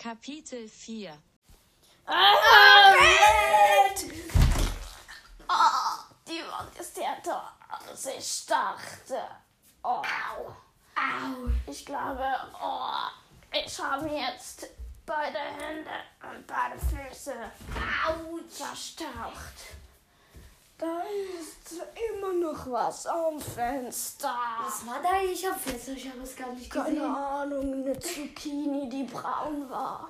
Kapitel 4 Oh, die Wand ist härter, als ich dachte. Oh. Ich glaube, oh, ich habe jetzt beide Hände und beide Füße verstaucht. Da ist noch was am Fenster. Was war da eigentlich am Fenster? Ich habe es gar nicht Keine gesehen. Ahnung, eine Zucchini, die braun war.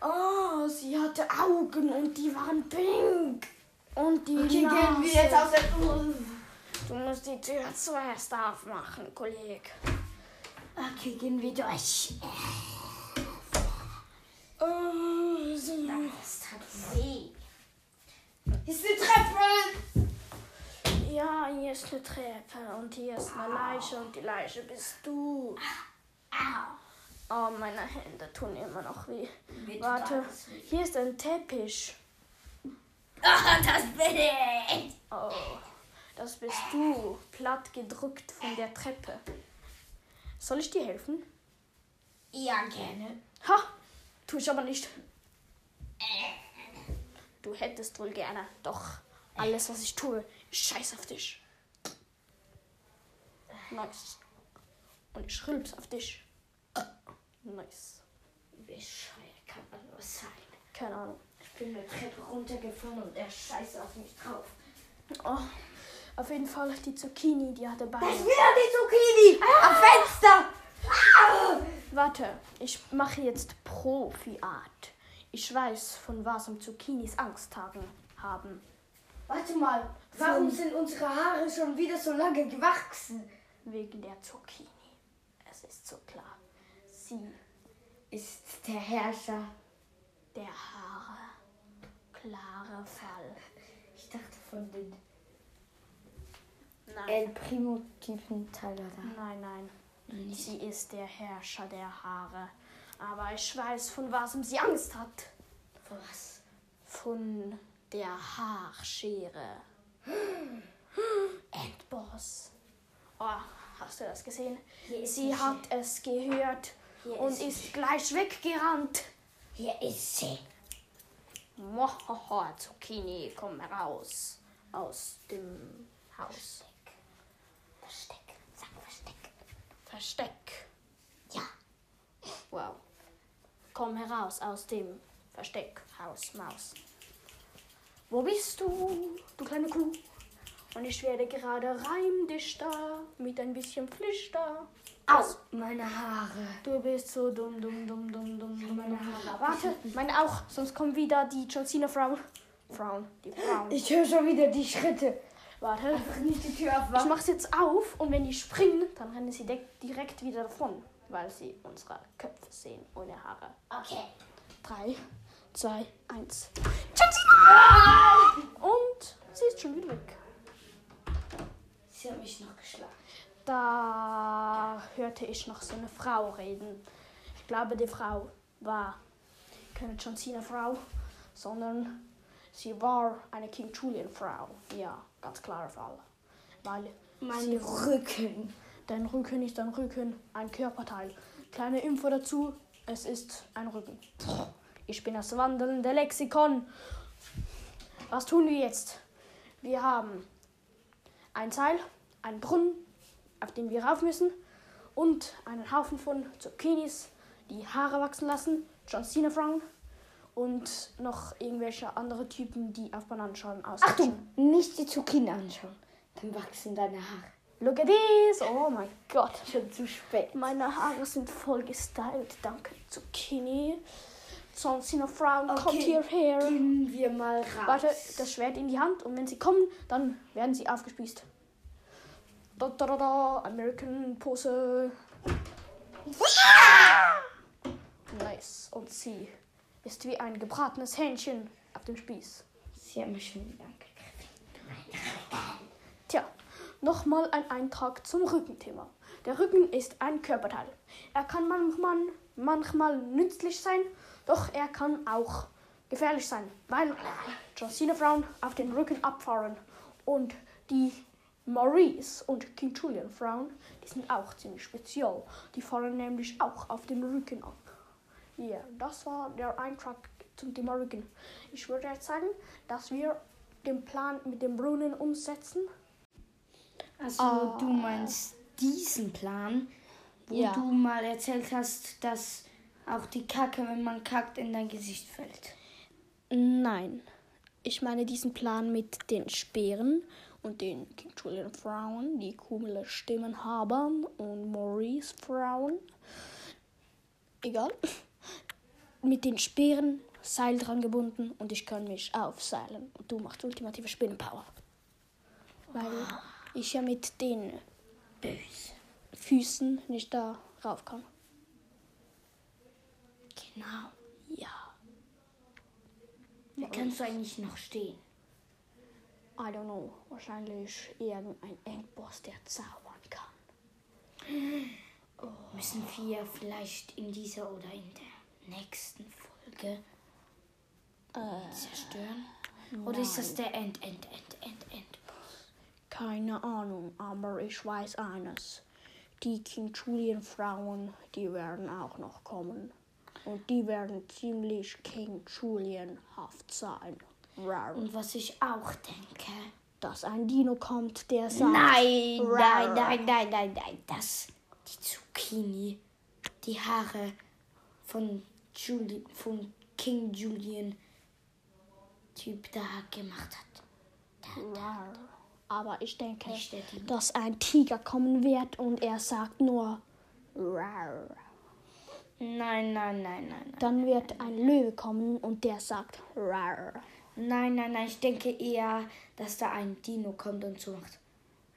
Oh, sie hatte Augen und die waren pink. Und die Okay, Nase. gehen wir jetzt aus der. Du musst die Tür zuerst aufmachen, Kollege. Okay, gehen wir durch. Oh, sie. Das hat weh. Ist eine Treppe! Eine Treppe und hier ist eine Leiche und die Leiche bist du. Oh, meine Hände tun immer noch weh. Warte, hier ist ein Teppich. Ah, das bin ich! Oh, das bist du, platt gedrückt von der Treppe. Soll ich dir helfen? Ja, gerne. Ha, tu ich aber nicht. Du hättest wohl gerne, doch alles, was ich tue, ist scheiß auf dich. Nice. Und ich rülps auf dich. Nice. Wie bescheuert kann man nur sein? Keine Ahnung. Ich bin eine Treppe runtergefallen und er scheißt auf mich drauf. Oh, auf jeden Fall die Zucchini, die hatte Das Beine. ist wieder die Zucchini! Am Fenster! Ah! Warte, ich mache jetzt Profi-Art. Ich weiß, von was am Zucchinis Angst haben. Warte mal, warum sind unsere Haare schon wieder so lange gewachsen? Wegen der Zucchini. Es ist so klar. Sie, Ist der Herrscher. der Haare. Klarer Fall. Ich dachte von den Nein, El Primo-Typen Teile da. nein, nein. Sie ist der Herrscher der Haare. Aber ich weiß, von was sie Angst hat. Von was? Von der Haarschere. Endboss. Oh, hast du das gesehen? Sie hat es gehört Hier und ist ist gleich weggerannt. Hier ist sie. Mohoho, Zucchini, komm heraus aus dem Haus. Versteck. Sag Versteck. Versteck. Ja. Wow. Komm heraus aus dem Versteck, Haus, Maus. Wo bist du, du kleine Kuh? Und ich werde gerade reimdichter mit ein bisschen Pflichter. Au, meine Haare. Du bist so dumm, dumm, dumm, dumm, dumm, dumm. Meine Haare. Warte, meine auch, sonst kommen wieder die John Cena Frauen. Frauen, die Frauen. Ich höre schon wieder die Schritte. Warte, Einfach nicht die Tür ich aufmachen. mach's jetzt auf und wenn die springen, dann rennen sie direkt wieder davon, weil sie unsere Köpfe sehen ohne Haare. Okay. Drei, zwei, eins. John Cena! Und sie ist schon wieder weg. Sie hat mich noch geschlagen. Da hörte ich noch so eine Frau reden. Ich glaube, die Frau war keine John Cena Frau, sondern sie war eine King Julian Frau. Ja, ganz klarer Fall. Weil Mein Rücken. dein Rücken ist ein Rücken, ein Körperteil. Kleine Info dazu, es ist ein Rücken. Ich bin das wandelnde Lexikon. Was tun wir jetzt? Wir haben ein Seil, einen Brunnen, auf den wir rauf müssen und einen Haufen von Zucchinis, die Haare wachsen lassen, John Cena Frauen und noch irgendwelche andere Typen, die auf Bananenschalen ausrutschen. Achtung, nicht die Zucchini anschauen. Dann wachsen deine Haare. Look at this! Oh mein Gott. Schon zu spät. Meine Haare sind voll gestylt, danke Zucchini. John Cena Frauen, kommt hierher. Gehen wir mal raus. Warte, das Schwert in die Hand und wenn sie kommen, dann werden sie aufgespießt. Da, da, da, da, American Pose. Nice. Und sie ist wie ein gebratenes Hähnchen auf dem Spieß. Sie hat mich schon wieder angegriffen. Tja, nochmal ein Eintrag zum Rückenthema. Der Rücken ist ein Körperteil. Er kann manchmal, manchmal nützlich sein, doch er kann auch gefährlich sein, weil John Cena Frauen auf den Rücken abfahren und die Maurice und King Julian Frauen, die sind auch ziemlich speziell. Die fahren nämlich auch auf dem Rücken ab. Ja, das war der Eintrag zum Thema Rücken. Ich würde jetzt sagen, dass wir den Plan mit dem Brunnen umsetzen. Also Ah. du meinst diesen Plan, wo Ja. du mal erzählt hast, dass auch die Kacke, wenn man kackt, in dein Gesicht fällt. Nein, ich meine diesen Plan mit den Speeren und den King Julian Frauen, die coole Stimmen haben und Maurice Frauen. Egal. Mit den Speeren, Seil dran gebunden und ich kann mich aufseilen. Und du machst ultimative Spinnenpower. Weil ich ja mit den. Füßen nicht da rauf kann. Genau. Ja. Wie kannst du eigentlich noch stehen? I don't know. Wahrscheinlich irgendein Endboss, der zaubern kann. Müssen wir vielleicht in dieser oder in der nächsten Folge zerstören? Oder ist das der End, End, End, End, End? Keine Ahnung, aber ich weiß eines. Die King Julian Frauen, die werden auch noch kommen. Und die werden ziemlich King Julian-haft sein. Rar. Und was ich auch denke. Dass ein Dino kommt, der sagt... Nein, Rar. nein, nein, nein, nein, nein. Das, die Zucchini, die Haare von, Juli, von King Julian Typ da gemacht hat. Rar. Aber ich denke, dass ein Tiger kommen wird und er sagt nur... Rar. Nein, nein, nein, nein, nein. Dann wird ein Löwe kommen und der sagt Rar. Nein, nein, nein. Ich denke eher, dass da ein Dino kommt und so macht.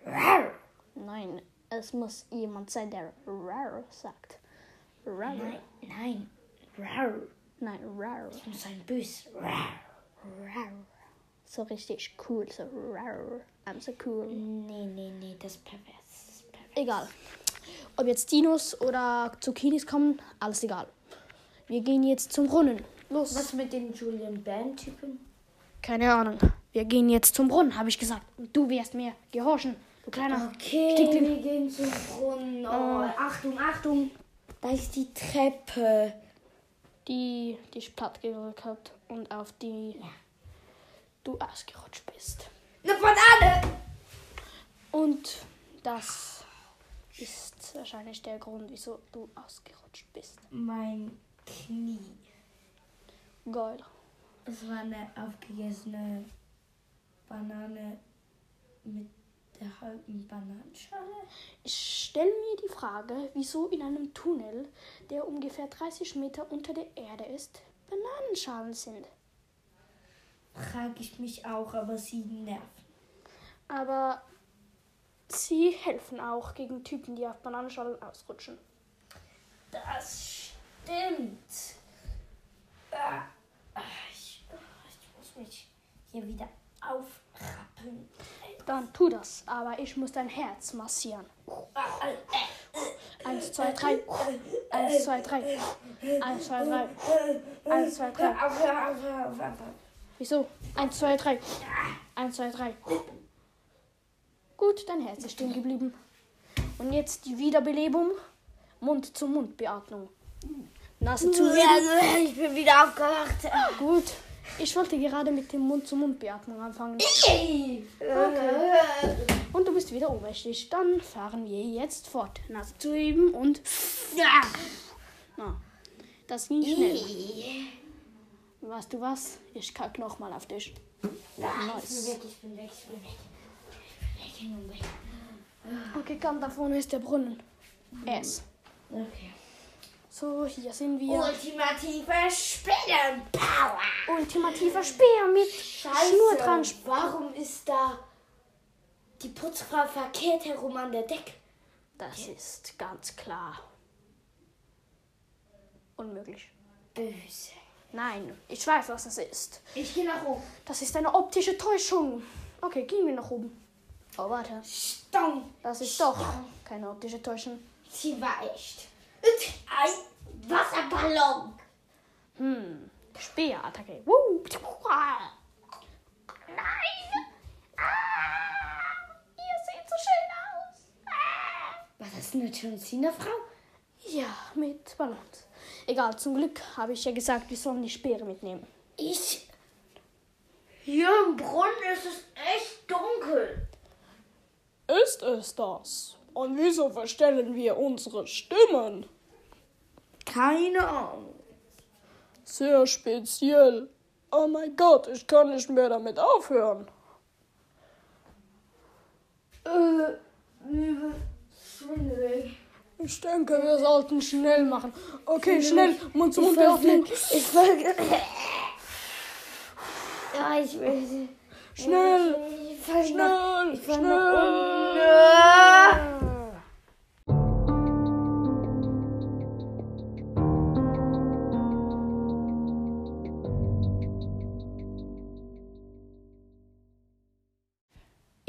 Rar. Nein, es muss jemand sein, der Rar sagt. Rar. Nein, nein. Rar. Nein, Rar. Ich muss ein Bös. Rar. Rar. So richtig cool, so Rar. I'm so cool. Nee, nee, nee, das ist pervers. Das ist pervers. Egal. Ob jetzt Dinos oder Zucchinis kommen, alles egal. Wir gehen jetzt zum Brunnen. Los. Was mit den Julian Band-Typen? Keine Ahnung. Wir gehen jetzt zum Brunnen, habe ich gesagt. Und du wirst mir gehorchen, du kleiner. Okay, Stinkling. wir gehen zum Brunnen. Oh, Äh, Achtung, Achtung. da ist die Treppe. Die dich platt gerückt hat und auf die du ausgerutscht bist. Eine Banane! Und das ist wahrscheinlich der Grund, wieso du ausgerutscht bist. Mein Knie. Geil. Es war eine aufgegessene Banane mit der halben Bananenschale. Ich stelle mir die Frage, wieso in einem Tunnel, der ungefähr 30 Meter unter der Erde ist, Bananenschalen sind. Frage ich mich auch, aber sie nerven. Aber sie helfen auch gegen Typen, die auf Bananenschalen ausrutschen. Das stimmt. Ah, ah, Ich, ah, ich muss mich hier wieder aufrappeln. Dann tu das, aber ich muss dein Herz massieren. Eins, zwei, drei. Eins, zwei, drei. Eins, zwei, drei. Eins, zwei, drei. Wieso? Eins, zwei, drei. Eins, zwei, drei. Gut, dein Herz ist stehen geblieben. Und jetzt die Wiederbelebung. Mund-zu-Mund-Beatmung. Nase zu. Ja, Ich bin wieder aufgewacht. Gut. Ich wollte gerade mit dem Mund-zu-Mund-Beatmung anfangen. Okay. Und du bist wieder ohnmächtig. Dann fahren wir jetzt fort. Nase zu heben und. Na, das ging schnell. Weißt du was? Ich kack nochmal auf dich. Ich bin Nice. weg, ich bin weg, ich bin weg. Ich bin weg. Okay, komm, da vorne ist der Brunnen. Es. Okay. So, hier sind wir. Ultimative Spinnenpower. Ultimativer Speer mit Schnur dran. Warum ist da die Putzfrau verkehrt herum an der Decke? Das ist ganz klar. Unmöglich. Böse. Nein, ich weiß, was es ist. Ich gehe nach oben. Das ist eine optische Täuschung. Okay, gehen wir nach oben. Oh, warte. Stong. Das ist doch keine optische Täuschung. Sie war echt. Und ein Wasserballon. Hm, Speerattacke. Woo. Nein! Ah, ihr seht so schön aus. Ah. War das eine John Cena Frau? Ja, mit Ballons. Egal, zum Glück habe ich ja gesagt, wir sollen die Speere mitnehmen. Ich. Hier im Brunnen ist es echt dunkel. Ist es das? Und wieso verstellen wir unsere Stimmen? Keine Ahnung. Sehr speziell. Oh mein Gott, ich kann nicht mehr damit aufhören. Äh, mir wird schwindelig. Ich denke, wir sollten schnell machen. Okay, schnell, Mund zu Mund Ich öffnen. Ich folge. Ja, ich will. Schnell, Ich schnell, ich schnell.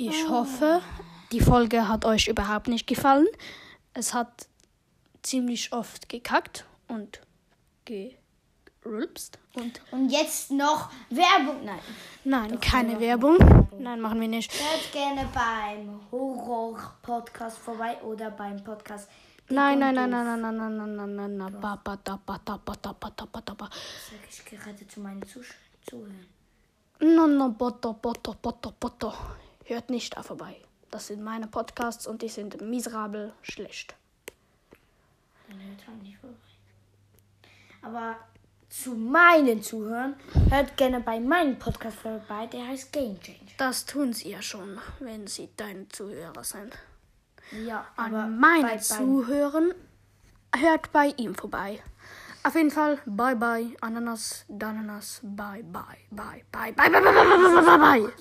Ich hoffe, die Folge hat euch überhaupt nicht gefallen. Es hat ziemlich oft gekackt und gerülpst. Und Und jetzt noch Werbung. Nein. nein, keine Werbung. Werbung. Nein, machen wir nicht. Hört gerne beim Horror-Podcast vorbei oder beim Podcast. Nein, nein, nein, Doof. nein, nein, nein, nein, nein, nein, nein, ba, ba, da, ba, da, ba, da, ba, da, ba, da, ba. Sag ich gerade zu meinen Zuhörern. No, no, boto, boto, boto, boto. Hört nicht da vorbei. Das sind meine Podcasts und die sind miserabel schlecht. Dann hört halt nicht vorbei. Aber zu meinen Zuhörern, hört gerne bei meinem Podcast vorbei, der heißt Game Change. Das tun sie ja schon, wenn sie deine Zuhörer sind. Ja, aber an meine bei, Zuhörern hört bei ihm vorbei. Auf jeden Fall, bye bye, Ananas, Dananas, bye bye, bye bye, bye bye, bye bye, bye bye. bye, bye.